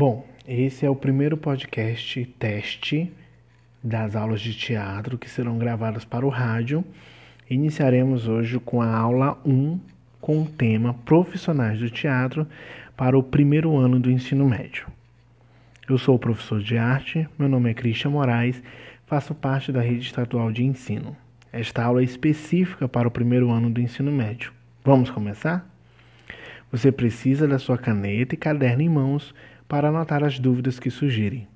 Bom, esse é o primeiro podcast teste das aulas de teatro que serão gravadas para o rádio. Iniciaremos hoje com a aula 1 com o tema Profissionais do Teatro para o primeiro ano do ensino médio. Eu sou o professor de arte, meu nome é Cristian Moraes, faço parte da rede estadual de ensino. Esta aula é específica para o primeiro ano do ensino médio. Vamos começar? Você precisa da sua caneta e caderno em mãos para anotar as dúvidas que surgirem.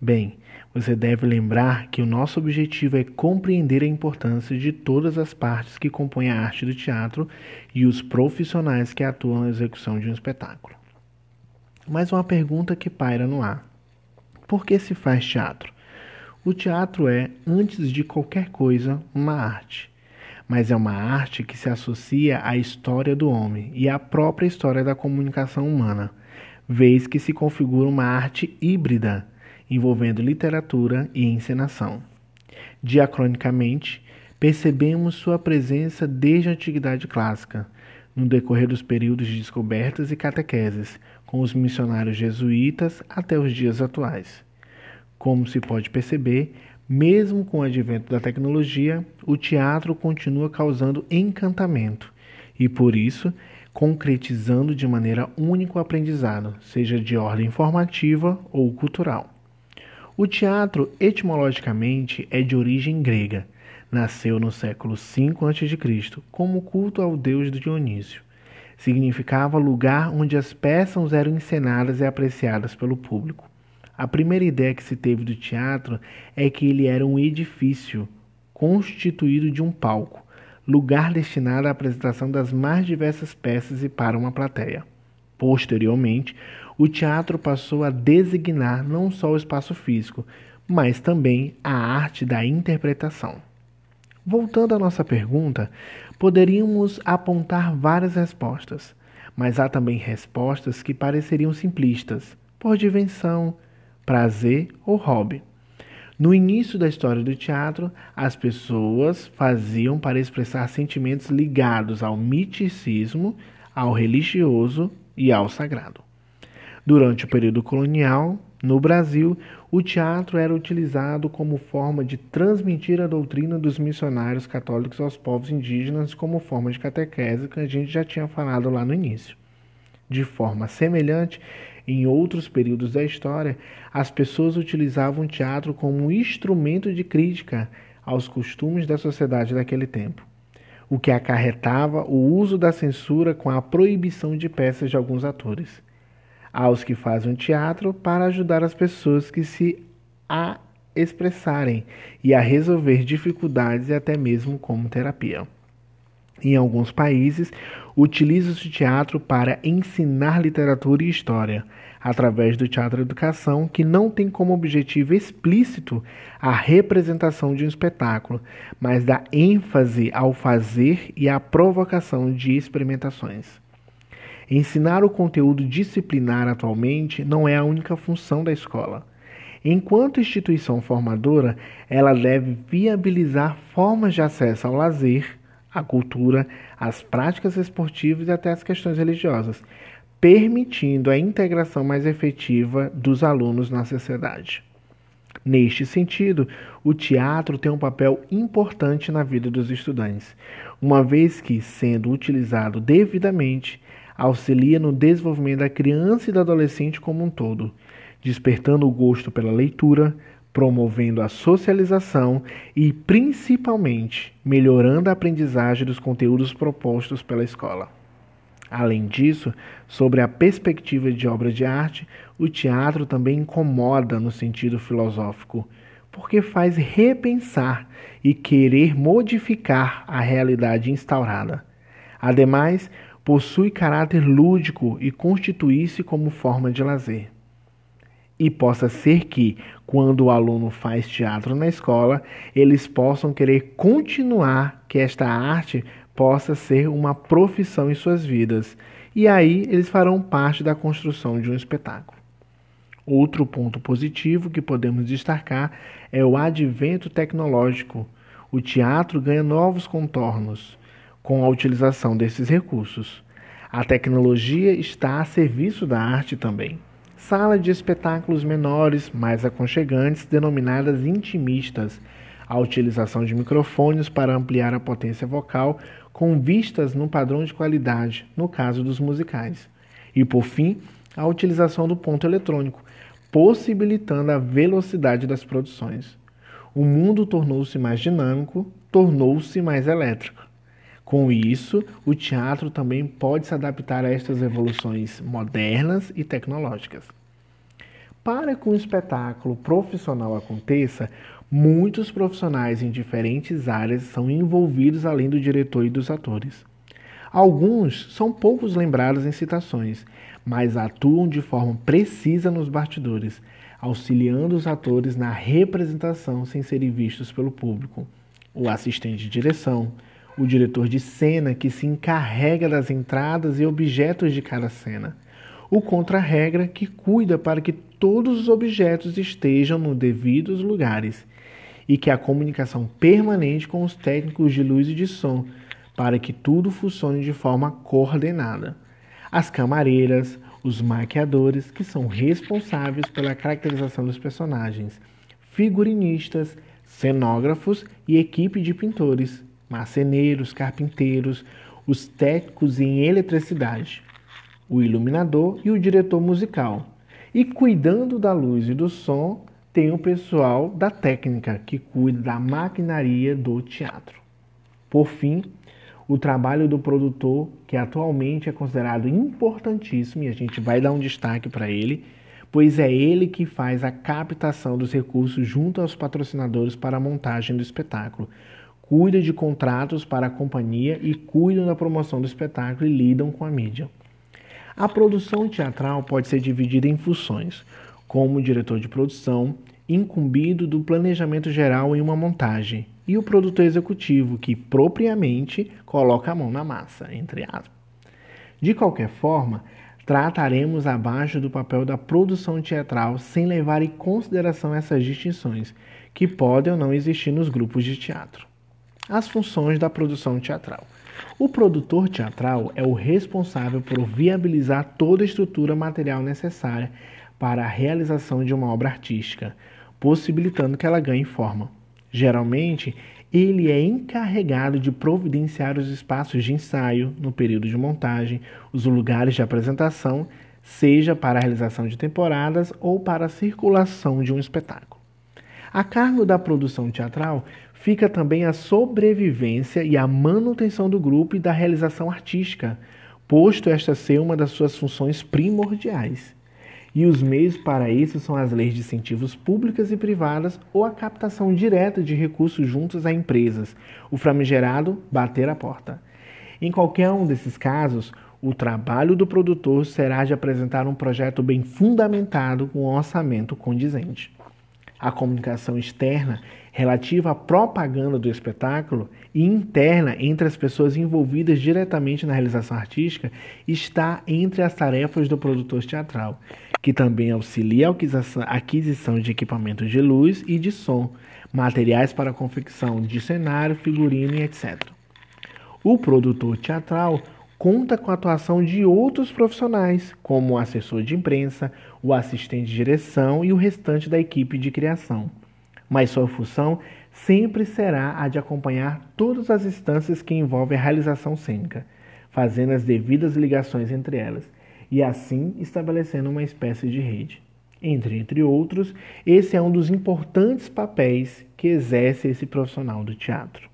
Bem, você deve lembrar que o nosso objetivo é compreender a importância de todas as partes que compõem a arte do teatro e os profissionais que atuam na execução de um espetáculo. Mas uma pergunta que paira no ar: por que se faz teatro? O teatro é, antes de qualquer coisa, uma arte. Mas é uma arte que se associa à história do homem e à própria história da comunicação humana vez que se configura uma arte híbrida, envolvendo literatura e encenação. Diacronicamente, percebemos sua presença desde a Antiguidade Clássica, no decorrer dos períodos de descobertas e catequeses, com os missionários jesuítas até os dias atuais. Como se pode perceber, mesmo com o advento da tecnologia, o teatro continua causando encantamento e, por isso, concretizando de maneira única o aprendizado, seja de ordem informativa ou cultural. O teatro, etimologicamente, é de origem grega. Nasceu no século V a.C. como culto ao deus Dionísio. Significava lugar onde as peças eram encenadas e apreciadas pelo público. A primeira ideia que se teve do teatro é que ele era um edifício constituído de um palco, lugar destinado à apresentação das mais diversas peças e para uma plateia. Posteriormente, o teatro passou a designar não só o espaço físico, mas também a arte da interpretação. Voltando à nossa pergunta, poderíamos apontar várias respostas, mas há também respostas que pareceriam simplistas, por diversão, prazer ou hobby. No início da história do teatro, as pessoas faziam para expressar sentimentos ligados ao miticismo, ao religioso e ao sagrado. Durante o período colonial, no Brasil, o teatro era utilizado como forma de transmitir a doutrina dos missionários católicos aos povos indígenas como forma de catequese, que a gente já tinha falado lá no início. De forma semelhante, em outros períodos da história, as pessoas utilizavam o teatro como um instrumento de crítica aos costumes da sociedade daquele tempo, o que acarretava o uso da censura com a proibição de peças de alguns atores. Aos que fazem teatro para ajudar as pessoas que se a expressarem e a resolver dificuldades e até mesmo como terapia. Em alguns países, utiliza-se o teatro para ensinar literatura e história, através do teatro educação, que não tem como objetivo explícito a representação de um espetáculo, mas dá ênfase ao fazer e à provocação de experimentações. Ensinar o conteúdo disciplinar atualmente não é a única função da escola. Enquanto instituição formadora, ela deve viabilizar formas de acesso ao lazer, à cultura, às práticas esportivas e até às questões religiosas, permitindo a integração mais efetiva dos alunos na sociedade. Neste sentido, o teatro tem um papel importante na vida dos estudantes, uma vez que, sendo utilizado devidamente, auxilia no desenvolvimento da criança e do adolescente como um todo, despertando o gosto pela leitura, promovendo a socialização e, principalmente, melhorando a aprendizagem dos conteúdos propostos pela escola. Além disso, sobre a perspectiva de obra de arte, o teatro também incomoda no sentido filosófico, porque faz repensar e querer modificar a realidade instaurada. Ademais, possui caráter lúdico e constitui-se como forma de lazer. E possa ser que, quando o aluno faz teatro na escola, eles possam querer continuar que esta arte possa ser uma profissão em suas vidas. E aí eles farão parte da construção de um espetáculo. Outro ponto positivo que podemos destacar é o advento tecnológico. O teatro ganha novos contornos com a utilização desses recursos. A tecnologia está a serviço da arte também sala de espetáculos menores, mais aconchegantes, denominadas intimistas, a utilização de microfones para ampliar a potência vocal, com vistas no padrão de qualidade, no caso dos musicais. E por fim, a utilização do ponto eletrônico, possibilitando a velocidade das produções. O mundo tornou-se mais dinâmico, tornou-se mais elétrico. Com isso, o teatro também pode se adaptar a estas evoluções modernas e tecnológicas. Para que um espetáculo profissional aconteça, muitos profissionais em diferentes áreas são envolvidos além do diretor e dos atores. Alguns são poucos lembrados em citações, mas atuam de forma precisa nos bastidores, auxiliando os atores na representação sem serem vistos pelo público. O assistente de direção, o diretor de cena que se encarrega das entradas e objetos de cada cena, o contra-regra que cuida para que todos os objetos estejam nos devidos lugares e que a comunicação permanente com os técnicos de luz e de som para que tudo funcione de forma coordenada. As camareiras, os maquiadores, que são responsáveis pela caracterização dos personagens, figurinistas, cenógrafos e equipe de pintores, marceneiros, carpinteiros, os técnicos em eletricidade, o iluminador e o diretor musical. E cuidando da luz e do som, tem o pessoal da técnica, que cuida da maquinaria do teatro. Por fim, o trabalho do produtor, que atualmente é considerado importantíssimo, e a gente vai dar um destaque para ele, pois é ele que faz a captação dos recursos junto aos patrocinadores para a montagem do espetáculo, cuida de contratos para a companhia e cuidam da promoção do espetáculo e lidam com a mídia. A produção teatral pode ser dividida em funções, como diretor de produção, incumbido do planejamento geral em uma montagem, e o produtor executivo, que propriamente coloca a mão na massa, entre aspas. De qualquer forma, trataremos abaixo do papel da produção teatral sem levar em consideração essas distinções, que podem ou não existir nos grupos de teatro. As funções da produção teatral. O produtor teatral é o responsável por viabilizar toda a estrutura material necessária para a realização de uma obra artística, possibilitando que ela ganhe forma. Geralmente, ele é encarregado de providenciar os espaços de ensaio no período de montagem, os lugares de apresentação, seja para a realização de temporadas ou para a circulação de um espetáculo. A cargo da produção teatral fica também a sobrevivência e a manutenção do grupo e da realização artística, posto esta ser uma das suas funções primordiais. E os meios para isso são as leis de incentivos públicas e privadas ou a captação direta de recursos juntos a empresas, o famigerado bater a porta. Em qualquer um desses casos, o trabalho do produtor será de apresentar um projeto bem fundamentado com um orçamento condizente. A comunicação externa relativa à propaganda do espetáculo e interna entre as pessoas envolvidas diretamente na realização artística está entre as tarefas do produtor teatral, que também auxilia a aquisição de equipamentos de luz e de som, materiais para a confecção de cenário, figurino e etc. O produtor teatral conta com a atuação de outros profissionais, como o assessor de imprensa, o assistente de direção e o restante da equipe de criação. Mas sua função sempre será a de acompanhar todas as instâncias que envolvem a realização cênica, fazendo as devidas ligações entre elas e assim estabelecendo uma espécie de rede. Entre, entre outros, esse é um dos importantes papéis que exerce esse profissional do teatro.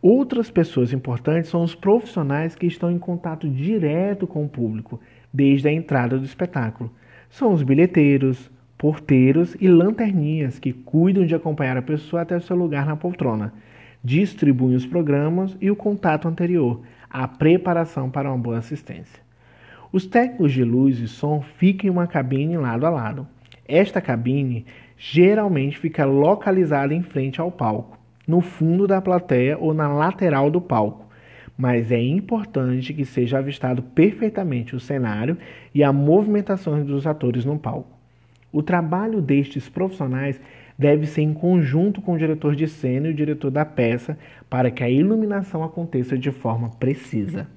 Outras pessoas importantes são os profissionais que estão em contato direto com o público desde a entrada do espetáculo. São os bilheteiros, porteiros e lanterninhas que cuidam de acompanhar a pessoa até o seu lugar na poltrona, distribuem os programas e o contato anterior, a preparação para uma boa assistência. Os técnicos de luz e som ficam em uma cabine lado a lado. Esta cabine geralmente fica localizada em frente ao palco no fundo da plateia ou na lateral do palco, mas é importante que seja avistado perfeitamente o cenário e a movimentação dos atores no palco. O trabalho destes profissionais deve ser em conjunto com o diretor de cena e o diretor da peça para que a iluminação aconteça de forma precisa.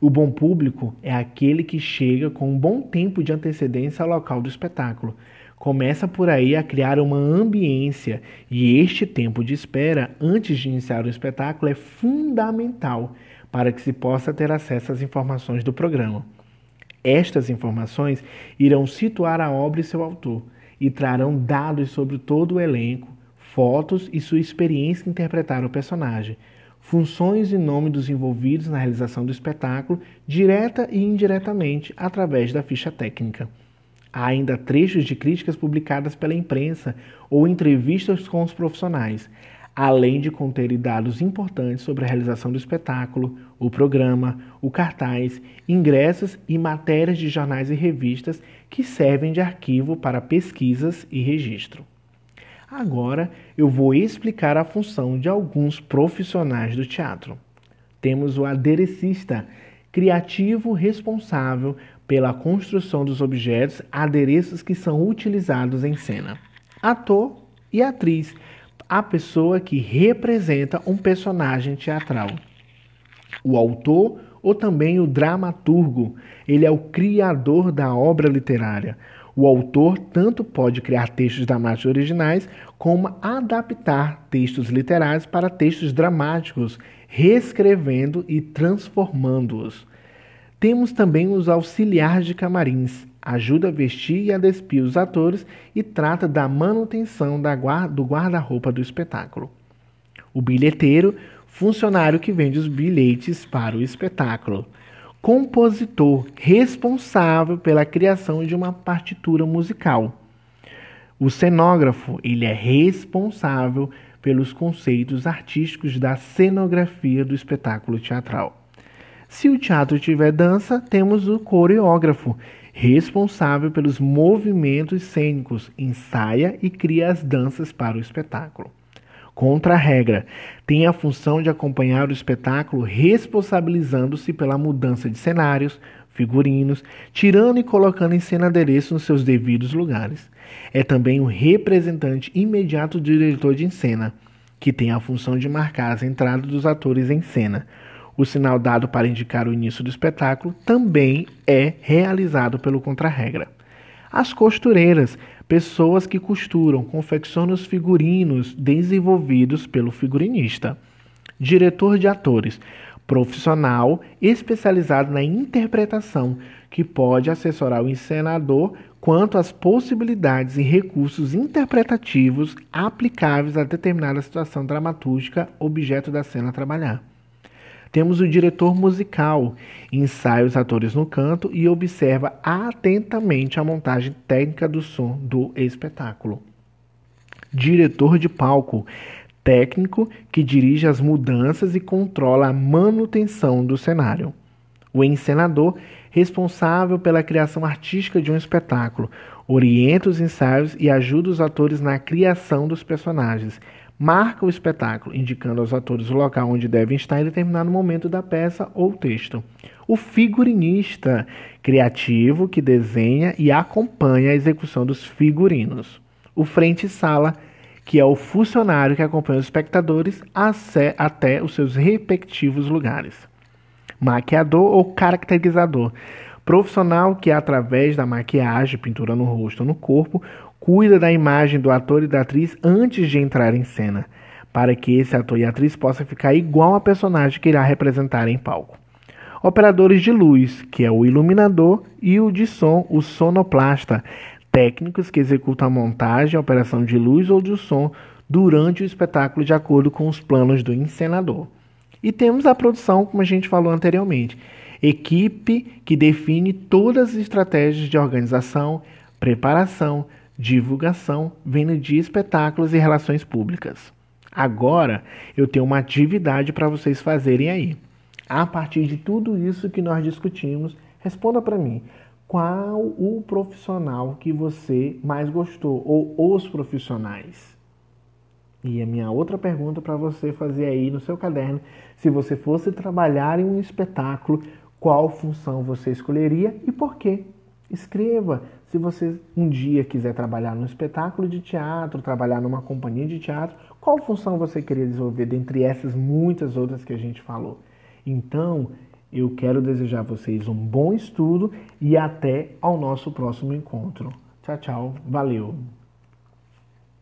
O bom público é aquele que chega com um bom tempo de antecedência ao local do espetáculo. Começa por aí a criar uma ambiência e este tempo de espera antes de iniciar o espetáculo é fundamental para que se possa ter acesso às informações do programa. Estas informações irão situar a obra e seu autor e trarão dados sobre todo o elenco, fotos e sua experiência em interpretar o personagem, funções e nome dos envolvidos na realização do espetáculo, direta e indiretamente através da ficha técnica. Há ainda trechos de críticas publicadas pela imprensa ou entrevistas com os profissionais, além de conter dados importantes sobre a realização do espetáculo, o programa, o cartaz, ingressos e matérias de jornais e revistas que servem de arquivo para pesquisas e registro. Agora eu vou explicar a função de alguns profissionais do teatro. Temos o aderecista, criativo responsável pela construção dos objetos, adereços que são utilizados em cena. Ator e atriz, a pessoa que representa um personagem teatral. O autor ou também o dramaturgo, ele é o criador da obra literária. O autor tanto pode criar textos dramáticos originais, como adaptar textos literários para textos dramáticos, reescrevendo e transformando-os. Temos também os auxiliares de camarins, ajuda a vestir e a despir os atores e trata da manutenção da guarda, do guarda-roupa do espetáculo. O bilheteiro, funcionário que vende os bilhetes para o espetáculo compositor responsável pela criação de uma partitura musical. O cenógrafo, ele é responsável pelos conceitos artísticos da cenografia do espetáculo teatral. Se o teatro tiver dança, temos o coreógrafo, responsável pelos movimentos cênicos, ensaia e cria as danças para o espetáculo. Contra a regra, tem a função de acompanhar o espetáculo responsabilizando-se pela mudança de cenários, figurinos, tirando e colocando em cena adereço nos seus devidos lugares. É também o representante imediato do diretor de cena, que tem a função de marcar as entradas dos atores em cena. O sinal dado para indicar o início do espetáculo também é realizado pelo contra-regra. As costureiras pessoas que costuram, confeccionam os figurinos desenvolvidos pelo figurinista. Diretor de atores, profissional especializado na interpretação, que pode assessorar o encenador quanto às possibilidades e recursos interpretativos aplicáveis a determinada situação dramatúrgica objeto da cena a trabalhar. Temos o diretor musical, ensaia os atores no canto e observa atentamente a montagem técnica do som do espetáculo. Diretor de palco, técnico que dirige as mudanças e controla a manutenção do cenário. O encenador, responsável pela criação artística de um espetáculo, orienta os ensaios e ajuda os atores na criação dos personagens marca o espetáculo, indicando aos atores o local onde devem estar em determinado momento da peça ou texto. O figurinista, criativo que desenha e acompanha a execução dos figurinos. O frente-sala, que é o funcionário que acompanha os espectadores até os seus respectivos lugares. Maquiador ou caracterizador, profissional que através da maquiagem, pintura no rosto ou no corpo, cuida da imagem do ator e da atriz antes de entrar em cena, para que esse ator e atriz possa ficar igual ao personagem que irá representar em palco. Operadores de luz, que é o iluminador, e o de som, o sonoplasta, técnicos que executam a montagem, a operação de luz ou de som durante o espetáculo de acordo com os planos do encenador. E temos a produção, como a gente falou anteriormente, equipe que define todas as estratégias de organização, preparação, divulgação, venda de espetáculos e relações públicas. Agora eu tenho uma atividade para vocês fazerem aí. A partir de tudo isso que nós discutimos, responda para mim qual o profissional que você mais gostou ou os profissionais. E a minha outra pergunta para você fazer aí no seu caderno, se você fosse trabalhar em um espetáculo, qual função você escolheria e por quê? Escreva. Se você um dia quiser trabalhar num espetáculo de teatro, trabalhar numa companhia de teatro, qual função você queria desenvolver dentre essas muitas outras que a gente falou? Então, Eu quero desejar a vocês um bom estudo e até ao nosso próximo encontro. Tchau, tchau. Valeu.